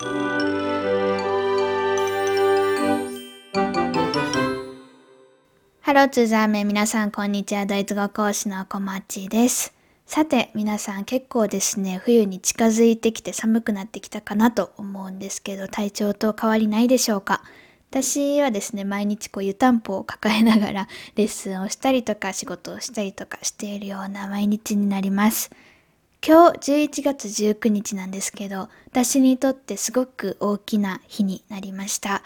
ハローツーザーメン皆さんこんにちは。ドイツ語講師の小町です。さて皆さん結構ですね冬に近づいてきて寒くなってきたかなと思うんですけど体調と変わりないでしょうか？私はですね毎日こう湯たんぽを抱えながらレッスンをしたりとか仕事をしたりとかしているような毎日になります。今日11月19日なんですけど私にとってすごく大きな日になりました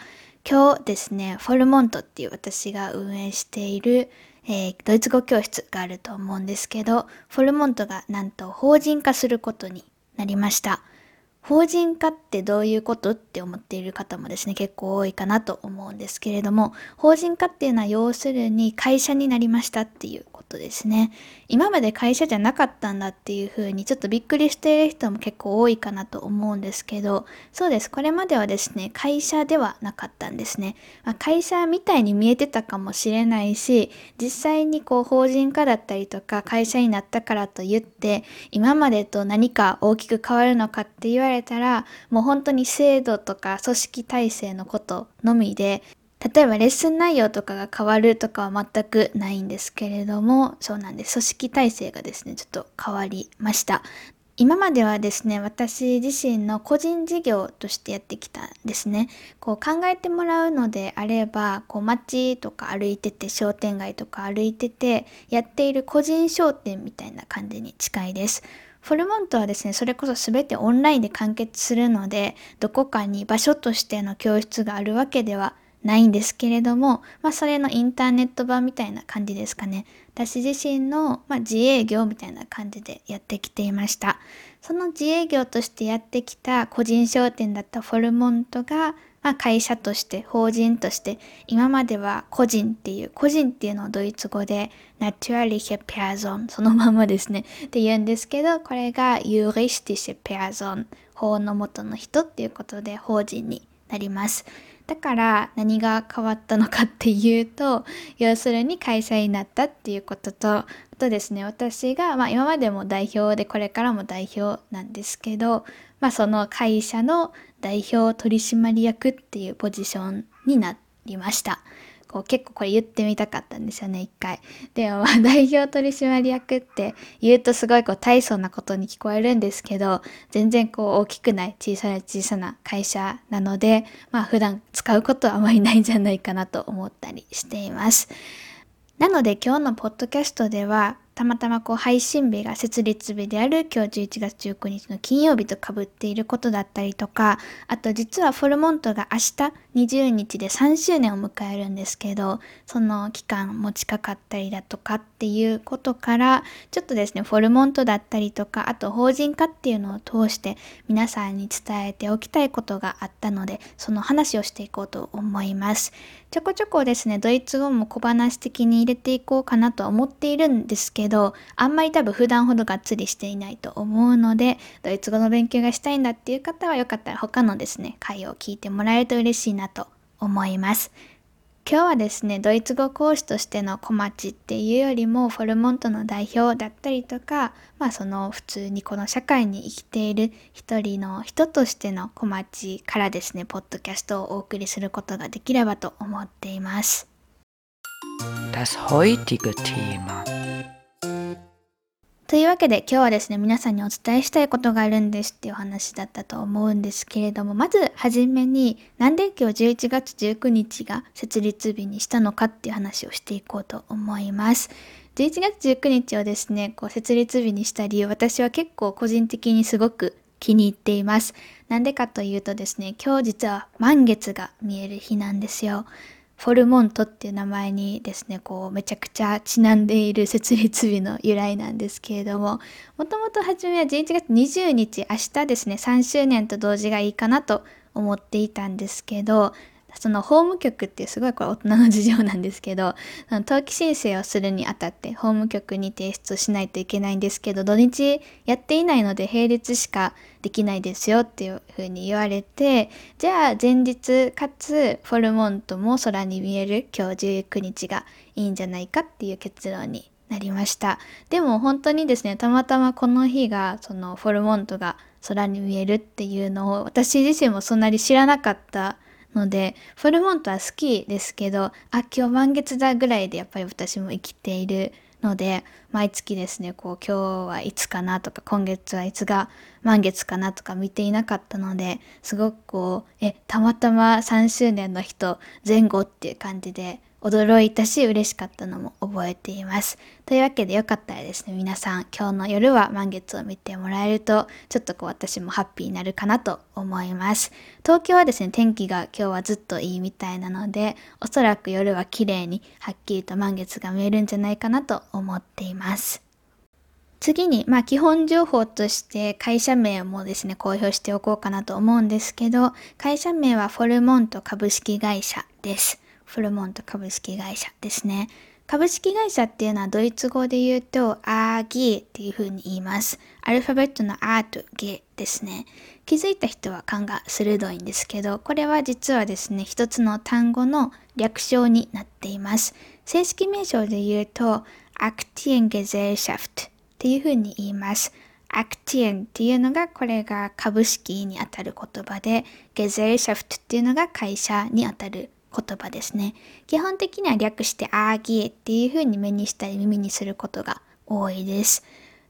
今日ですねフォルモントっていう私が運営しているえー、ドイツ語教室があると思うんですけど、フォルモントがなんと法人化することになりました。法人化ってどういうことって思っている方もですね、結構多いかなと思うんですけれども、法人化っていうのは要するに会社になりましたっていうことですね。今まで会社じゃなかったんだっていうふうにちょっとびっくりしている人も結構多いかなと思うんですけど、そうです。これまではですね、会社ではなかったんですね。まあ、会社みたいに見えてたかもしれないし、実際にこう法人化だったりとか会社になったからといって、今までと何か大きく変わるのかって言われたら、もう本当に制度とか組織体制のことのみで、例えばレッスン内容とかが変わるとかは全くないんですけれども、そうなんです。組織体制がですね、ちょっと変わりました。今まではですね、私自身の個人事業としてやってきたんですね。こう考えてもらうのであれば、こう街とか歩いてて、商店街とか歩いてて、やっている個人商店みたいな感じに近いです。フォルモントはですね、それこそ全てオンラインで完結するので、どこかに場所としての教室があるわけではないんですけれども、まあ、それのインターネット版みたいな感じですかね。私自身の、まあ、自営業みたいな感じでやってきていました。その自営業としてやってきた個人商店だったフォルモントが、まあ、会社として法人として今までは個人っていう個人っていうのをドイツ語でナチュラリヘペアゾンそのままですねって言うんですけどこれがユーリスティシェペアゾン法の元の人っていうことで法人になります。だから何が変わったのかっていうと要するに会社になったっていうこととあとですね私が、まあ、今までも代表でこれからも代表なんですけど、まあ、その会社の代表取締役っていうポジションになりました。こう結構これ言ってみたかったんですよね、一回。でもまあ 代表取締役って言うとすごいこう大層なことに聞こえるんですけど、全然こう大きくない小さな小さな会社なので、まあ普段使うことはあまりないんじゃないかなと思ったりしています。なので今日のポッドキャストではたまたまこう配信日が設立日である今日11月19日の金曜日とかぶっていることだったりとか、あと実はフォルモントが明日20日で3周年を迎えるんですけど、その期間も近かったりだとかっていうことから、ちょっとですね、フォルモントだったりとか、あと法人化っていうのを通して皆さんに伝えておきたいことがあったので、その話をしていこうと思います。ちょこちょこですね、ドイツ語も小話的に入れていこうかなとは思っているんですけど、あんまり多分普段ほどがっつりしていないと思うので、ドイツ語の勉強がしたいんだっていう方はよかったら他のですね、回を聞いてもらえると嬉しいなと思います。今日はですね、ドイツ語講師としての小町っていうよりも、フォルモントの代表だったりとか、まあその普通にこの社会に生きている一人の人としての小町からですね、ポッドキャストをお送りすることができればと思っています。Das heutige Thema というわけで今日はですね、皆さんにお伝えしたいことがあるんですっていう話だったと思うんですけれども、まずはじめに、なんで今日11月19日が設立日にしたのかっていう話をしていこうと思います。11月19日をですね、こう設立日にした理由、私は結構個人的にすごく気に入っています。なんでかというとですね、今日実は満月が見える日なんですよ。フォルモントっていう名前にですね、こうめちゃくちゃちなんでいる設立日の由来なんですけれども、もともと初めは11月20日、明日ですね、3周年と同時がいいかなと思っていたんですけど、その法務局ってすごいこれ大人の事情なんですけど、登記申請をするにあたって法務局に提出しないといけないんですけど、土日やっていないので並列しかできないですよっていうふうに言われて、じゃあ前日かつフォルモントも空に見える今日19日がいいんじゃないかっていう結論になりました。でも本当にですね、たまたまこの日が、そのフォルモントが空に見えるっていうのを私自身もそんなに知らなかったので、フォルモントは好きですけど、あ、今日満月だぐらいでやっぱり私も生きているので、毎月ですね、こう今日はいつかなとか、今月はいつが満月かなとか見ていなかったので、すごくこう、え、たまたま3周年の人前後っていう感じで、驚いたし嬉しかったのも覚えています。というわけでよかったらですね、皆さん今日の夜は満月を見てもらえると、ちょっとこう私もハッピーになるかなと思います。東京はですね、天気が今日はずっといいみたいなので、おそらく夜は綺麗にはっきりと満月が見えるんじゃないかなと思っています。次に、まあ基本情報として会社名もですね、公表しておこうかなと思うんですけど、会社名はフォルモント株式会社です。フルモント株式会社ですね。株式会社っていうのはドイツ語で言うと、アーギーっていう風に言います。アルファベットのアーとゲーですね。気づいた人は勘が鋭いんですけど、これは実はですね、一つの単語の略称になっています。正式名称で言うと、アクティエンゲゼーシャフトっていう風に言います。アクティエンっていうのがこれが株式にあたる言葉で、ゲゼーシャフトっていうのが会社にあたる言葉ですね。基本的には略してアーギーっていう風に目にしたり耳にすることが多いです。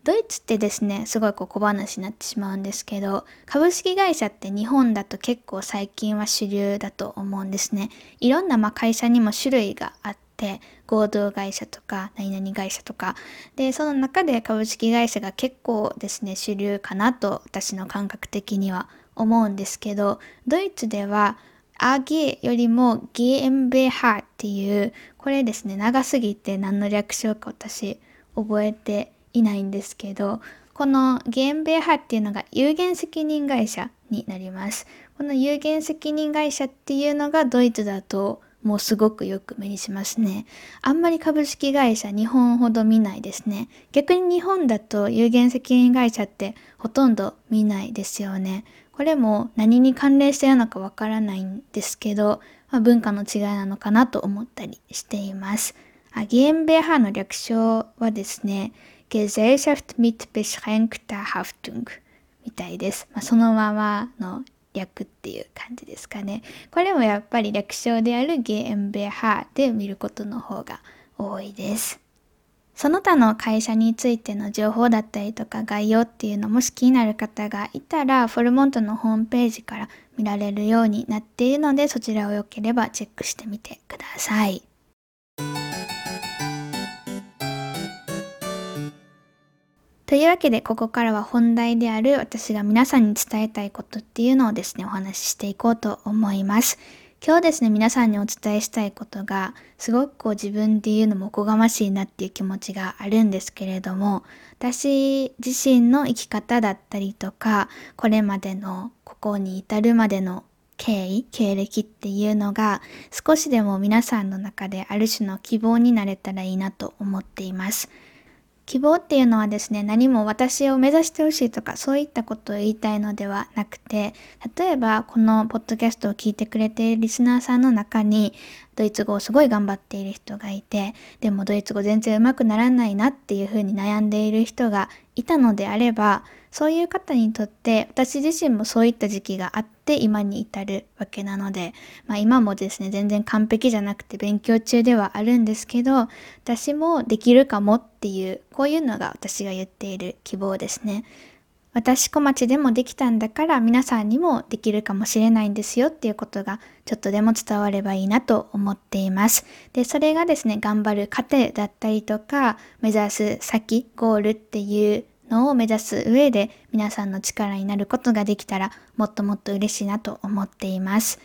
ドイツってですね、すごいこう小話になってしまうんですけど、株式会社って日本だと結構最近は主流だと思うんですね。いろんなま会社にも種類があって、合同会社とか何々会社とか。で、その中で株式会社が結構ですね、主流かなと私の感覚的には思うんですけど、ドイツではアゲよりもゲームベハっていう、これですね、長すぎて何の略称か私覚えていないんですけど、このゲームベハっていうのが有限責任会社になります。この有限責任会社っていうのがドイツだともうすごくよく目にしますね。あんまり株式会社日本ほど見ないですね。逆に日本だと有限責任会社ってほとんど見ないですよね。これも何に関連してるのかわからないんですけど、まあ、文化の違いなのかなと思ったりしています。あゲームベハの略称はですね、Gesellschaft mit beschränkter Haftung みたいです。まあ、そのままの略っていう感じですかね。これもやっぱり略称であるゲームベハで見ることの方が多いです。その他の会社についての情報だったりとか概要っていうのもし気になる方がいたら、フォルモントのホームページから見られるようになっているので、そちらをよければチェックしてみてください。というわけで、ここからは本題である私が皆さんに伝えたいことっていうのをですね、お話ししていこうと思います。今日ですね、皆さんにお伝えしたいことが、すごくこう自分で言うのもおこがましいなっていう気持ちがあるんですけれども、私自身の生き方だったりとか、これまでのここに至るまでの経緯、経歴っていうのが少しでも皆さんの中である種の希望になれたらいいなと思っています。希望っていうのはですね、何も私を目指してほしいとか、そういったことを言いたいのではなくて、例えばこのポッドキャストを聞いてくれているリスナーさんの中に、ドイツ語をすごい頑張っている人がいて、でもドイツ語全然上手くならないなっていうふうに悩んでいる人がいたのであれば、そういう方にとって私自身もそういった時期があって今に至るわけなので、まあ今もですね、全然完璧じゃなくて勉強中ではあるんですけど、私もできるかもっていう、こういうのが私が言っている希望ですね。私小町でもできたんだから皆さんにもできるかもしれないんですよっていうことがちょっとでも伝わればいいなと思っています。で、それがですね、頑張る糧だったりとか、目指す先、ゴールっていうのを目指す上で皆さんの力になることができたらもっともっと嬉しいなと思っています。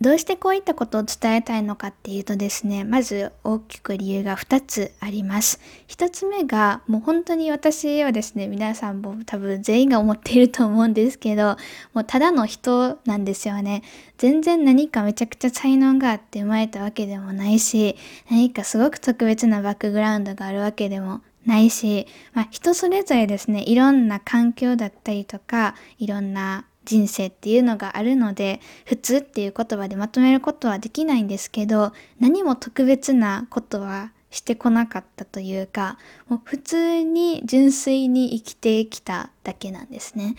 どうしてこういったことを伝えたいのかっていうとですね、まず大きく理由が2つあります。1つ目が、もう本当に私はですね、皆さんも多分全員が思っていると思うんですけど、もうただの人なんですよね。全然何かめちゃくちゃ才能があって生まれたわけでもないし、何かすごく特別なバックグラウンドがあるわけでもないし、まあ、人それぞれですね、いろんな環境だったりとか、いろんな人生っていうのがあるので、普通っていう言葉でまとめることはできないんですけど、何も特別なことはしてこなかったというか、もう普通に純粋に生きてきただけなんですね。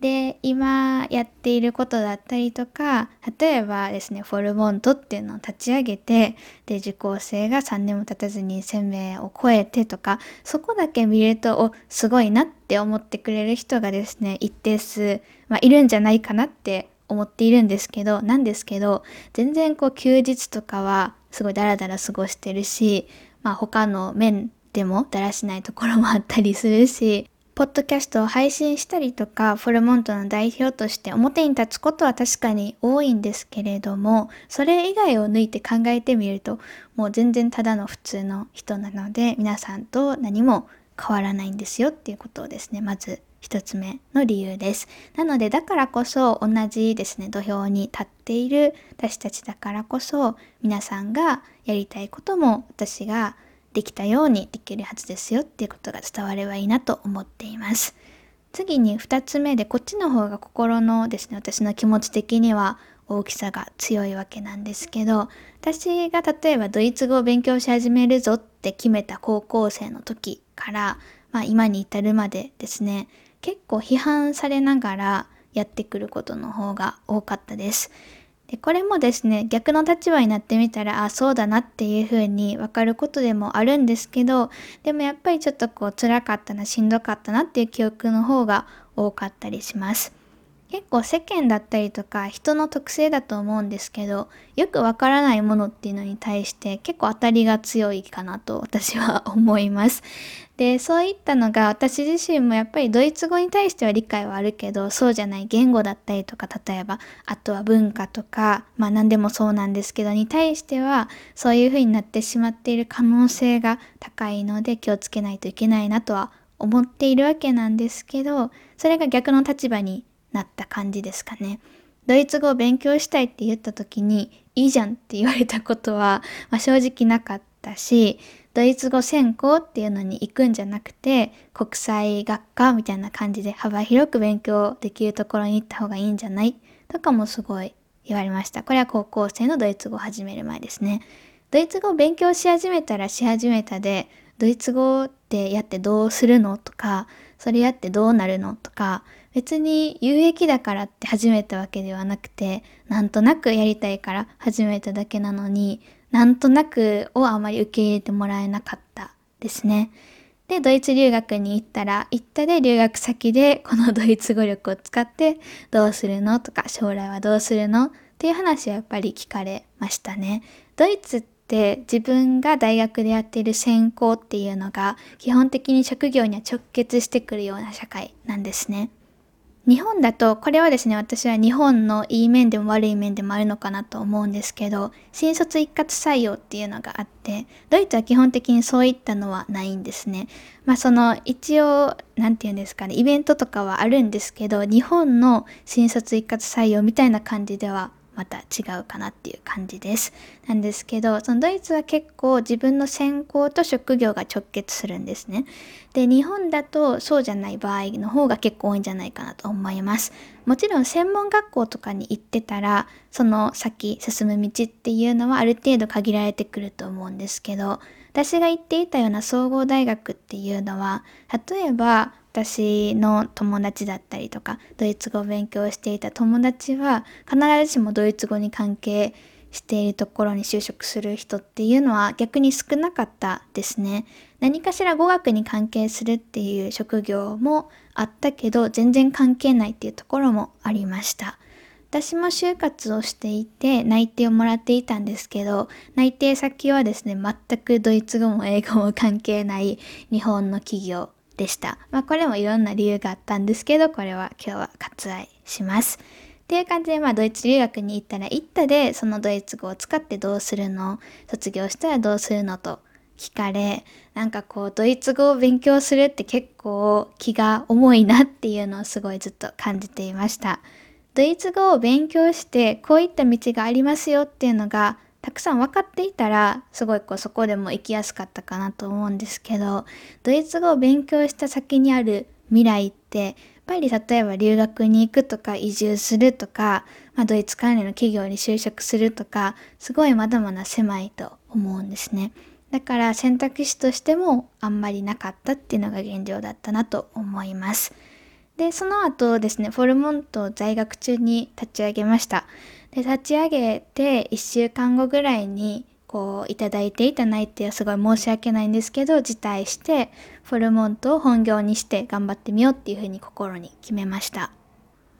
で、今やっていることだったりとか、例えばですね、フォルモントっていうのを立ち上げて、で、受講生が3年も経たずに1000名を超えてとか、そこだけ見ると、お、すごいなって思ってくれる人がですね、一定数、まあ、いるんじゃないかなって思っているんですけど、なんですけど、全然こう休日とかはすごいダラダラ過ごしてるし、まあ他の面でもだらしないところもあったりするし、ポッドキャストを配信したりとか、フォルモントの代表として表に立つことは確かに多いんですけれども、それ以外を抜いて考えてみると、もう全然ただの普通の人なので、皆さんと何も変わらないんですよっていうことをですね、まず一つ目の理由です。なので、だからこそ同じですね、土俵に立っている私たちだからこそ、皆さんがやりたいことも私ができたようにできるはずですよっていうことが伝わればいいなと思っています。次に2つ目でこっちの方が心のですね私の気持ち的には大きさが強いわけなんですけど私が例えばドイツ語を勉強し始めるぞって決めた高校生の時から、まあ、今に至るまでですね結構批判されながらやってくることの方が多かったです。でこれもですね逆の立場になってみたらあそうだなっていう風に分かることでもあるんですけどでもやっぱりちょっとこう辛かったなしんどかったなっていう記憶の方が多かったりします。結構世間だったりとか人の特性だと思うんですけどよくわからないものっていうのに対して結構当たりが強いかなと私は思います。でそういったのが私自身もやっぱりドイツ語に対しては理解はあるけどそうじゃない言語だったりとか例えばあとは文化とかまあ何でもそうなんですけどに対してはそういう風になってしまっている可能性が高いので気をつけないといけないなとは思っているわけなんですけどそれが逆の立場になった感じですかね。ドイツ語を勉強したいって言った時にいいじゃんって言われたことは、まあ、正直なかったしドイツ語専攻っていうのに行くんじゃなくて国際学科みたいな感じで幅広く勉強できるところに行った方がいいんじゃない？とかもすごい言われました。これは高校生のドイツ語を始める前ですね。ドイツ語を勉強し始めたらし始めたでドイツ語ってやってどうするのとかそれやってどうなるのとか別に有益だからって始めたわけではなくてなんとなくやりたいから始めただけなのになんとなくをあまり受け入れてもらえなかったですね。で、ドイツ留学に行ったら、行ったで留学先でこのドイツ語力を使ってどうするのとか将来はどうするの？っていう話はやっぱり聞かれましたね。ドイツって自分が大学でやっている専攻っていうのが基本的に職業には直結してくるような社会なんですね。日本だと、これはですね、私は日本のいい面でも悪い面でもあるのかなと思うんですけど、新卒一括採用っていうのがあって、ドイツは基本的にそういったのはないんですね。まあその、一応、何て言うんですかね、イベントとかはあるんですけど、日本の新卒一括採用みたいな感じではまた違うかなっていう感じです。なんですけど、そのドイツは結構自分の専攻と職業が直結するんですね。で、日本だとそうじゃない場合の方が結構多いんじゃないかなと思います。もちろん専門学校とかに行ってたら、その先進む道っていうのはある程度限られてくると思うんですけど、私が行っていたような総合大学っていうのは、例えば私の友達だったりとかドイツ語を勉強していた友達は必ずしもドイツ語に関係しているところに就職する人っていうのは逆に少なかったですね。何かしら語学に関係するっていう職業もあったけど全然関係ないっていうところもありました。私も就活をしていて内定をもらっていたんですけど内定先はですね全くドイツ語も英語も関係ない日本の企業でした。まあこれもいろんな理由があったんですけど、これは今日は割愛します。っていう感じで、まあドイツ留学に行ったら行ったで、そのドイツ語を使ってどうするの？卒業したらどうするのと聞かれ、なんかこうドイツ語を勉強するって結構気が重いなっていうのをすごいずっと感じていました。ドイツ語を勉強してこういった道がありますよっていうのがたくさん分かっていたらすごいこうそこでも行きやすかったかなと思うんですけどドイツ語を勉強した先にある未来ってやっぱり例えば留学に行くとか移住するとか、まあ、ドイツ関連の企業に就職するとかすごいまだまだ狭いと思うんですね。だから選択肢としてもあんまりなかったっていうのが現状だったなと思います。で、その後ですね、フォルモントを在学中に立ち上げました。で、立ち上げて1週間後ぐらいにこういただいていた内定はすごい申し訳ないんですけど辞退してフォルモントを本業にして頑張ってみようっていうふうに心に決めました。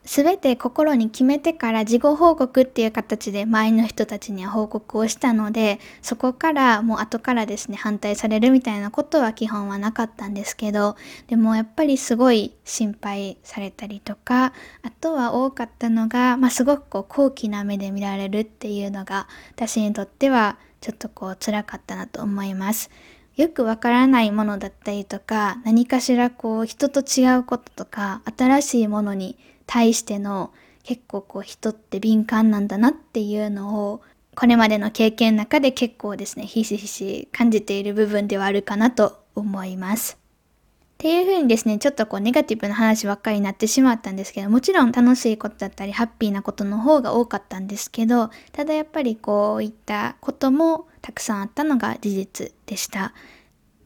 すべて心に決めてから事後報告っていう形で周りの人たちには報告をしたので、そこからもう後からですね、反対されるみたいなことは基本はなかったんですけど、でもやっぱりすごい心配されたりとか、あとは多かったのが、まあ、すごくこう高貴な目で見られるっていうのが、私にとってはちょっとこう辛かったなと思います。よくわからないものだったりとか、何かしらこう人と違うこととか、新しいものに対しての結構こう人って敏感なんだなっていうのをこれまでの経験の中で結構ですねひしひし感じている部分ではあるかなと思います。っていう風にですね、ちょっとこうネガティブな話ばっかりになってしまったんですけど、もちろん楽しいことだったりハッピーなことの方が多かったんですけど、ただやっぱりこういったこともたくさんあったのが事実でした。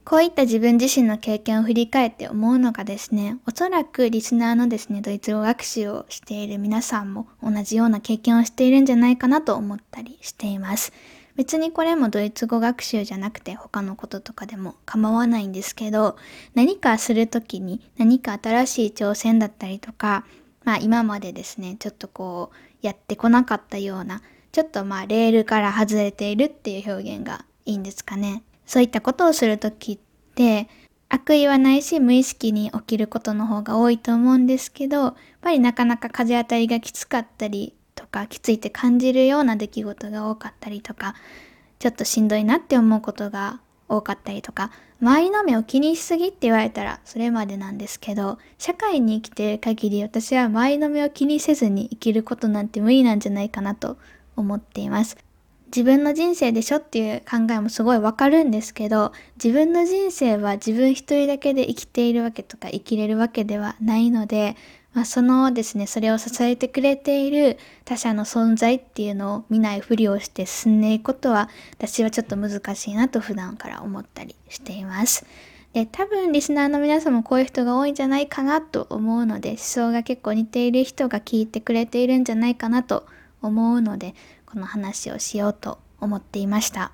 こういった自分自身の経験を振り返って思うのがですね、おそらくリスナーのですね、ドイツ語学習をしている皆さんも同じような経験をしているんじゃないかなと思ったりしています。別にこれもドイツ語学習じゃなくて他のこととかでも構わないんですけど、何かするときに何か新しい挑戦だったりとか、まあ今までですね、ちょっとこうやってこなかったような、ちょっとまあレールから外れているっていう表現がいいんですかね。そういったことをするときって、悪意はないし無意識に起きることの方が多いと思うんですけど、やっぱりなかなか風当たりがきつかったりとか、きついって感じるような出来事が多かったりとか、ちょっとしんどいなって思うことが多かったりとか、周りの目を気にしすぎって言われたらそれまでなんですけど、社会に生きてる限り私は周りの目を気にせずに生きることなんて無理なんじゃないかなと思っています。自分の人生でしょっていう考えもすごいわかるんですけど、自分の人生は自分一人だけで生きているわけとか生きれるわけではないので、まあ、そのですね、それを支えてくれている他者の存在っていうのを見ないふりをして進んでいくことは、私はちょっと難しいなと普段から思ったりしています。で、多分リスナーの皆さんもこういう人が多いんじゃないかなと思うので、思想が結構似ている人が聞いてくれているんじゃないかなと思うので、この話をしようと思っていました。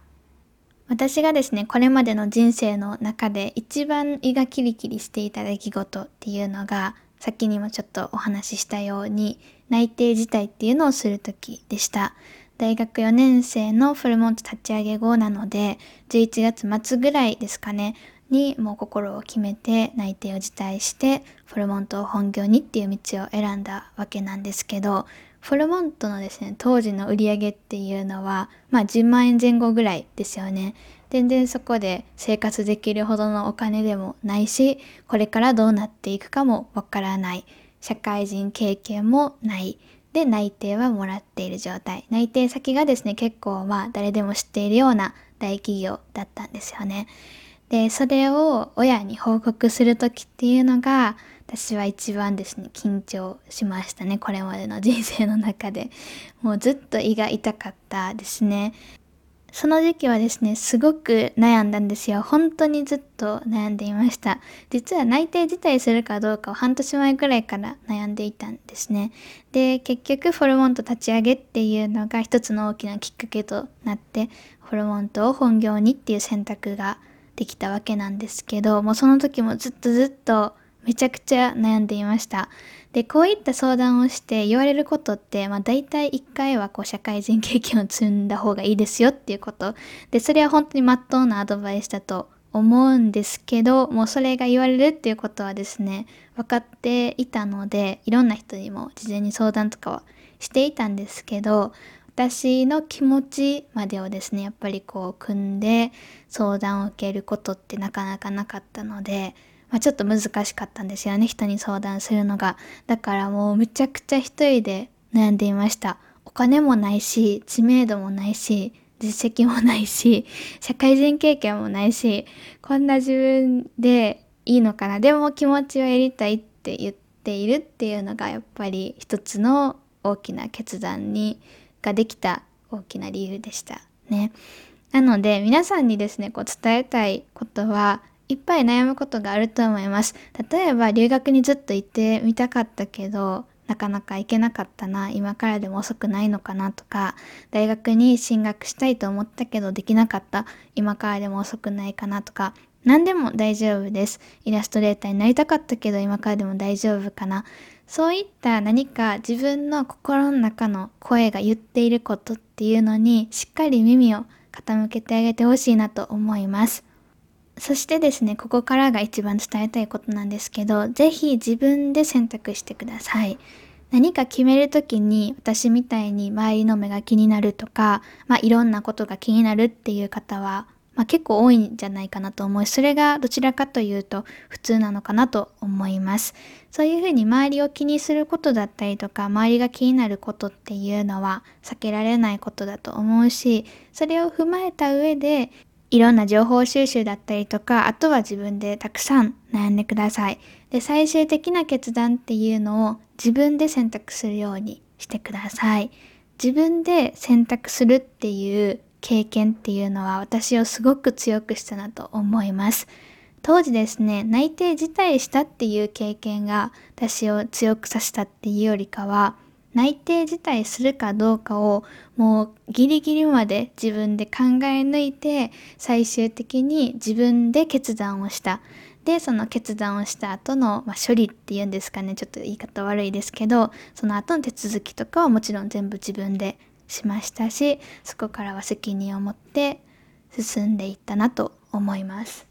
私がですね、これまでの人生の中で一番胃がキリキリしていた出来事っていうのが、先にもちょっとお話ししたように、内定辞退っていうのをする時でした。大学4年生のフルモント立ち上げ後なので、11月末ぐらいですかね、にもう心を決めて内定を辞退して、フルモントを本業にっていう道を選んだわけなんですけど、フォルモントのですね、当時の売り上げっていうのは、まあ10万円前後ぐらいですよね。全然そこで生活できるほどのお金でもないし、これからどうなっていくかもわからない。社会人経験もない。で、内定はもらっている状態。内定先がですね、結構まあ誰でも知っているような大企業だったんですよね。で、それを親に報告する時っていうのが、私は一番ですね、緊張しましたね。これまでの人生の中で。もうずっと胃が痛かったですね。その時期はですね、すごく悩んだんですよ。本当にずっと悩んでいました。実は内定自体するかどうかを半年前くらいから悩んでいたんですね。で、結局フォルモント立ち上げっていうのが一つの大きなきっかけとなって、フォルモントを本業にっていう選択ができたわけなんですけど、もうその時もずっとずっとめちゃくちゃ悩んでいました。で、こういった相談をして言われることって、まあ大体1回はこう社会人経験を積んだ方がいいですよっていうこと。で、それは本当に真っ当なアドバイスだと思うんですけど、もうそれが言われるっていうことはですね、分かっていたので、いろんな人にも事前に相談とかはしていたんですけど、私の気持ちまでをですね、やっぱりこう組んで相談を受けることってなかなかなかったので、まあ、ちょっと難しかったんですよね人に相談するのが。だからもうむちゃくちゃ一人で悩んでいました。お金もないし知名度もないし実績もないし社会人経験もないしこんな自分でいいのかな。でも気持ちをやりたいって言っているっていうのがやっぱり一つの大きな決断にができた大きな理由でしたね。なので皆さんにですね、こう伝えたいことはいっぱい悩むことがあると思います。例えば留学にずっと行ってみたかったけど、なかなか行けなかったな、今からでも遅くないのかなとか、大学に進学したいと思ったけどできなかった、今からでも遅くないかなとか、何でも大丈夫です。イラストレーターになりたかったけど今からでも大丈夫かな。そういった何か自分の心の中の声が言っていることっていうのにしっかり耳を傾けてあげてほしいなと思います。そしてですね、ここからが一番伝えたいことなんですけど、ぜひ自分で選択してください。何か決めるときに私みたいに周りの目が気になるとか、まあいろんなことが気になるっていう方は、まあ、結構多いんじゃないかなと思い、それがどちらかというと普通なのかなと思います。そういうふうに周りを気にすることだったりとか、周りが気になることっていうのは避けられないことだと思うし、それを踏まえた上でいろんな情報収集だったりとか、あとは自分でたくさん悩んでください。で、最終的な決断っていうのを自分で選択するようにしてください。自分で選択するっていう経験っていうのは私をすごく強くしたなと思います。当時ですね、内定辞退したっていう経験が私を強くさせたっていうよりかは、内定辞退するかどうかをもうギリギリまで自分で考え抜いて最終的に自分で決断をした。でその決断をした後の、まあ、処理っていうんですかねちょっと言い方悪いですけどその後の手続きとかはもちろん全部自分でしましたしそこからは責任を持って進んでいったなと思います。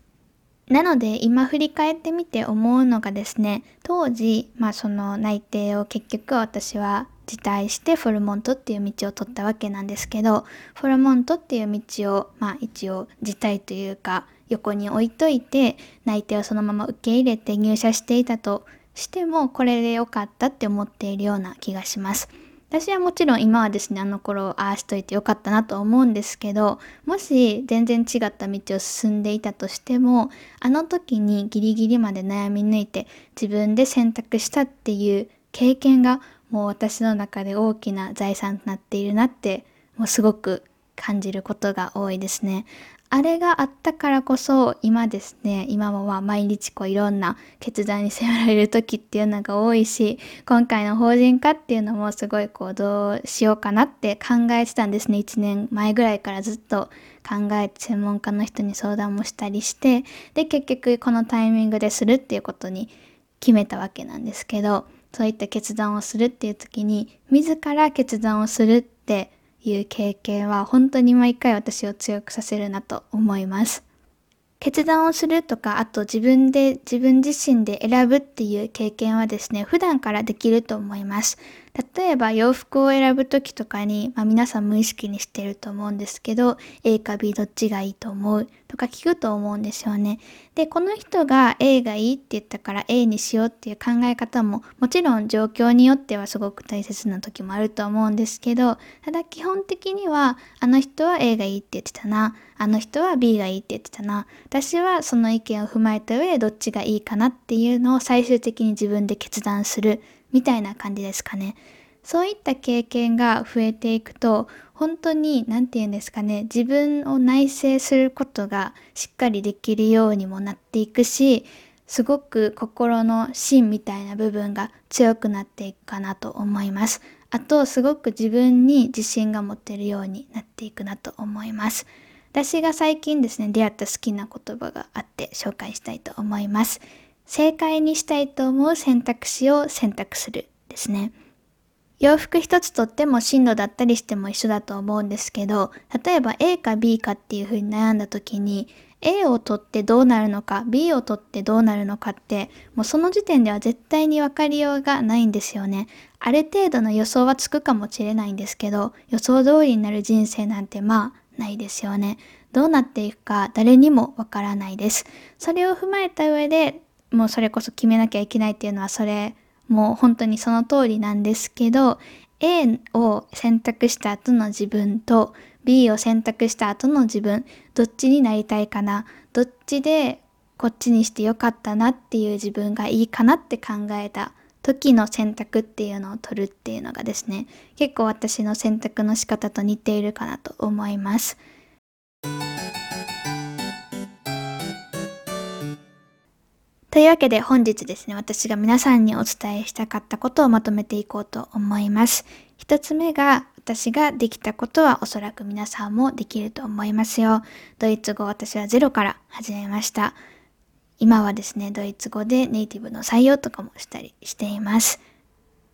なので今振り返ってみて思うのがですね当時まあその内定を結局私は辞退してフォルモントっていう道を取ったわけなんですけどフォルモントっていう道をまあ一応辞退というか横に置いといて内定をそのまま受け入れて入社していたとしてもこれで良かったって思っているような気がします。私はもちろん今はですねあの頃ああしといてよかったなと思うんですけどもし全然違った道を進んでいたとしてもあの時にギリギリまで悩み抜いて自分で選択したっていう経験がもう私の中で大きな財産となっているなってもうすごく感じることが多いですね。あれがあったからこそ今ですね今もまあ毎日こういろんな決断に迫られる時っていうのが多いし今回の法人化っていうのもすごいこうどうしようかなって考えてたんですね。1年前ぐらいからずっと考えて専門家の人に相談もしたりしてで結局このタイミングでするっていうことに決めたわけなんですけどそういった決断をするっていう時に自ら決断をするっていう経験は本当に毎回私を強くさせるなと思います。決断をするとか、あと自分で自分自身で選ぶっていう経験はですね、普段からできると思います。例えば洋服を選ぶ時とかに、まあ、皆さん無意識にしてると思うんですけど A か B どっちがいいと思うとか聞くと思うんですよね。でこの人が A がいいって言ったから A にしようっていう考え方ももちろん状況によってはすごく大切な時もあると思うんですけどただ基本的にはあの人は A がいいって言ってたな。あの人は B がいいって言ってたな。私はその意見を踏まえた上でどっちがいいかなっていうのを最終的に自分で決断する。みたいな感じですかね。そういった経験が増えていくと本当に何て言うんですかね自分を内省することがしっかりできるようにもなっていくしすごく心の芯みたいな部分が強くなっていくかなと思います。あとすごく自分に自信が持てるようになっていくなと思います。私が最近ですね出会った好きな言葉があって紹介したいと思います。正解にしたいと思う選択肢を選択するですね。洋服一つとっても進路だったりしても一緒だと思うんですけど、例えば A か B かっていうふうに悩んだ時に、A を取ってどうなるのか、B を取ってどうなるのかって、もうその時点では絶対に分かりようがないんですよね。ある程度の予想はつくかもしれないんですけど、予想通りになる人生なんてまあないですよね。どうなっていくか誰にもわからないです。それを踏まえた上でもうそれこそ決めなきゃいけないっていうのはそれもう本当にその通りなんですけど A を選択した後の自分と B を選択した後の自分どっちになりたいかなどっちでこっちにしてよかったなっていう自分がいいかなって考えた時の選択っていうのを取るっていうのがですね結構私の選択の仕方と似ているかなと思います。というわけで本日ですね、私が皆さんにお伝えしたかったことをまとめていこうと思います。一つ目が、私ができたことはおそらく皆さんもできると思いますよ。ドイツ語私はゼロから始めました。今はですね、ドイツ語でネイティブの採用とかもしたりしています。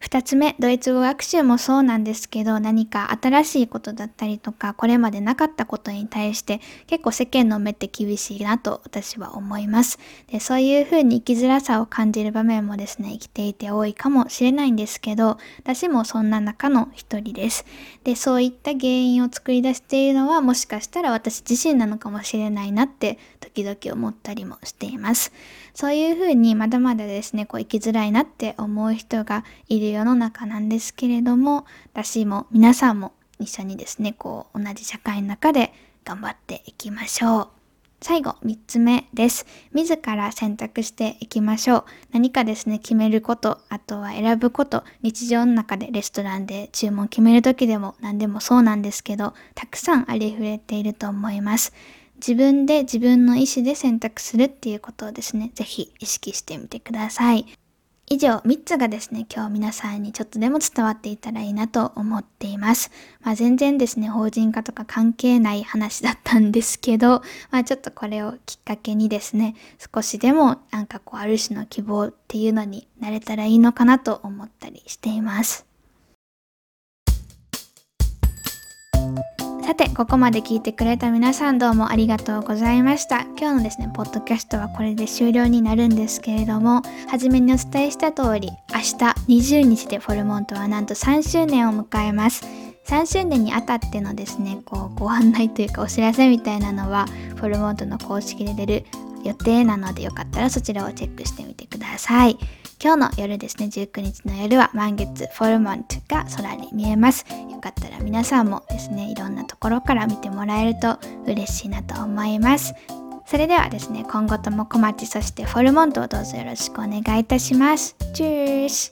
二つ目、ドイツ語学習もそうなんですけど、何か新しいことだったりとか、これまでなかったことに対して、結構世間の目って厳しいなと私は思います。でそういうふうに生きづらさを感じる場面もですね、生きていて多いかもしれないんですけど、私もそんな中の一人です。で、そういった原因を作り出しているのは、もしかしたら私自身なのかもしれないなって、時々思ったりもしています。そういうふうにまだまだですね、こう生きづらいなって思う人がいる世の中なんですけれども、私も皆さんも一緒にですね、こう同じ社会の中で頑張っていきましょう。最後、3つ目です。自ら選択していきましょう。何かですね、決めること、あとは選ぶこと、日常の中でレストランで注文決める時でも何でもそうなんですけど、たくさんありふれていると思います。自分で自分の意思で選択するっていうことをですね、ぜひ意識してみてください。以上3つがですね、今日皆さんにちょっとでも伝わっていたらいいなと思っています。まあ全然ですね、法人化とか関係ない話だったんですけど、まあちょっとこれをきっかけにですね、少しでもなんかこうある種の希望っていうのになれたらいいのかなと思ったりしています。さて、ここまで聞いてくれた皆さんどうもありがとうございました。今日のですね、ポッドキャストはこれで終了になるんですけれども、初めにお伝えした通り、明日20日でフォルモントはなんと3周年を迎えます。3周年にあたってのですね、こう、ご案内というかお知らせみたいなのは、フォルモントの公式で出る予定なのでよかったらそちらをチェックしてみてください。今日の夜ですね、19日の夜は満月フォルモントが空に見えます。よかったら皆さんもですね、いろんなところから見てもらえると嬉しいなと思います。それではですね、今後とも小町そしてフォルモントをどうぞよろしくお願いいたします。チュース